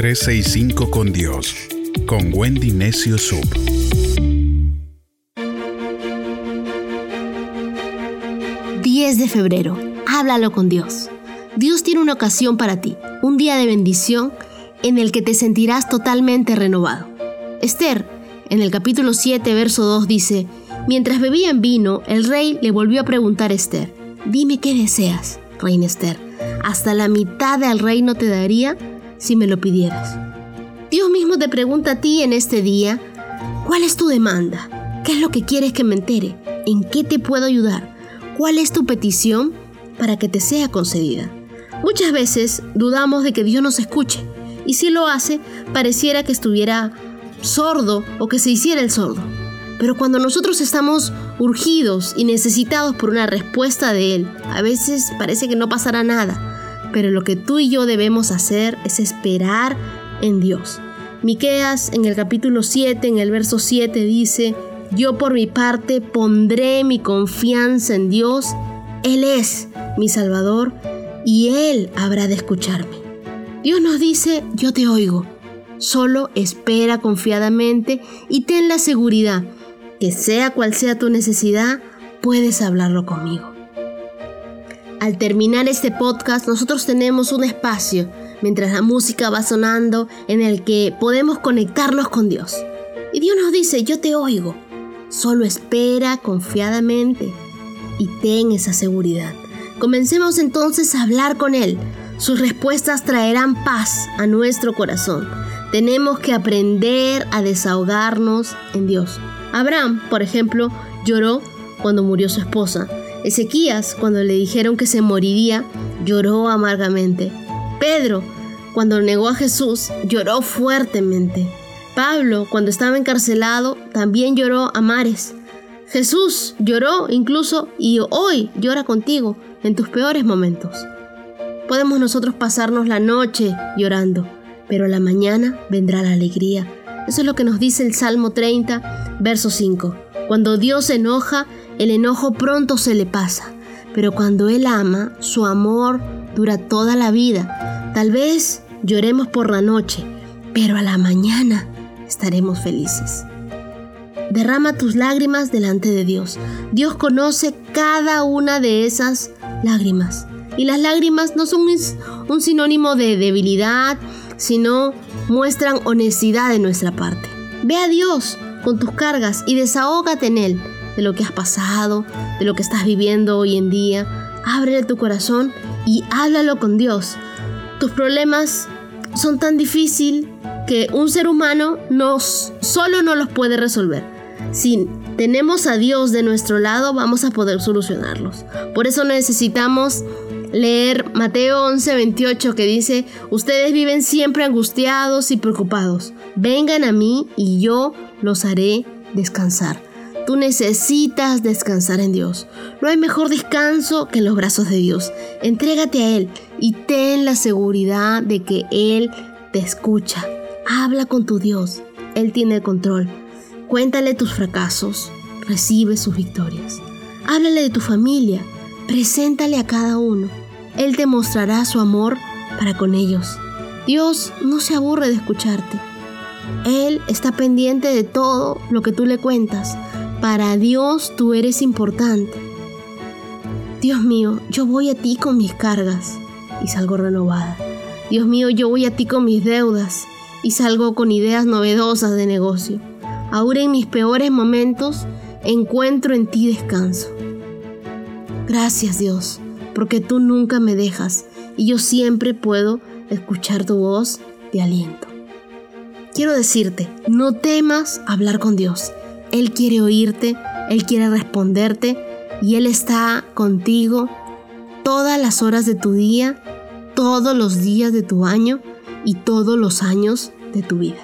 365 con Dios, con Wendy Necio Sub. ...10 de febrero, háblalo con Dios. Dios tiene una ocasión para ti, un día de bendición en el que te sentirás totalmente renovado. Esther, en el capítulo 7, verso 2 dice, Mientras bebían vino, el rey le volvió a preguntar a Esther, Dime qué deseas, reina Esther. Hasta la mitad del reino te daría si me lo pidieras. Dios mismo te pregunta a ti en este día, ¿cuál es tu demanda? ¿Qué es lo que quieres que me entere? ¿En qué te puedo ayudar? ¿Cuál es tu petición para que te sea concedida? Muchas veces dudamos de que Dios nos escuche y si lo hace, pareciera que estuviera sordo o que se hiciera el sordo. Pero cuando nosotros estamos urgidos y necesitados por una respuesta de Él, a veces parece que no pasará nada. Pero lo que tú y yo debemos hacer es esperar en Dios. Miqueas en el capítulo 7, en el verso 7 dice, "Yo por mi parte pondré mi confianza en Dios, él es mi Salvador y él habrá de escucharme." Dios nos dice, "Yo te oigo." Solo espera confiadamente y ten la seguridad que sea cual sea tu necesidad, puedes hablarlo conmigo. Al terminar este podcast, nosotros tenemos un espacio, mientras la música va sonando, en el que podemos conectarnos con Dios. Y Dios nos dice, yo te oigo, solo espera confiadamente y ten esa seguridad. Comencemos entonces a hablar con Él. Sus respuestas traerán paz a nuestro corazón. Tenemos que aprender a desahogarnos en Dios. Abraham, por ejemplo, lloró cuando murió su esposa. Ezequías, cuando le dijeron que se moriría, lloró amargamente. Pedro, cuando negó a Jesús, lloró fuertemente. Pablo, cuando estaba encarcelado, también lloró a mares. Jesús lloró incluso y hoy llora contigo en tus peores momentos. Podemos nosotros pasarnos la noche llorando, pero la mañana vendrá la alegría eso es lo que nos dice el Salmo 30, verso 5. Cuando Dios se enoja, el enojo pronto se le pasa, pero cuando Él ama, su amor dura toda la vida. Tal vez lloremos por la noche, pero a la mañana estaremos felices. Derrama tus lágrimas delante de Dios. Dios conoce cada una de esas lágrimas. Y las lágrimas no son un sinónimo de debilidad, sino muestran honestidad de nuestra parte. Ve a Dios con tus cargas y desahógate en Él de lo que has pasado, de lo que estás viviendo hoy en día. Ábrele tu corazón y háblalo con Dios. Tus problemas son tan difíciles que un ser humano nos, solo no los puede resolver. Si tenemos a Dios de nuestro lado, vamos a poder solucionarlos. Por eso necesitamos leer Mateo 11:28 que dice, ustedes viven siempre angustiados y preocupados. Vengan a mí y yo los haré descansar. Tú necesitas descansar en Dios. No hay mejor descanso que en los brazos de Dios. Entrégate a Él y ten la seguridad de que Él te escucha. Habla con tu Dios. Él tiene el control. Cuéntale tus fracasos. Recibe sus victorias. Háblale de tu familia. Preséntale a cada uno. Él te mostrará su amor para con ellos. Dios no se aburre de escucharte. Él está pendiente de todo lo que tú le cuentas. Para Dios tú eres importante. Dios mío, yo voy a ti con mis cargas y salgo renovada. Dios mío, yo voy a ti con mis deudas y salgo con ideas novedosas de negocio. Ahora en mis peores momentos encuentro en ti descanso. Gracias Dios porque tú nunca me dejas y yo siempre puedo escuchar tu voz de aliento. Quiero decirte, no temas hablar con Dios. Él quiere oírte, Él quiere responderte y Él está contigo todas las horas de tu día, todos los días de tu año y todos los años de tu vida.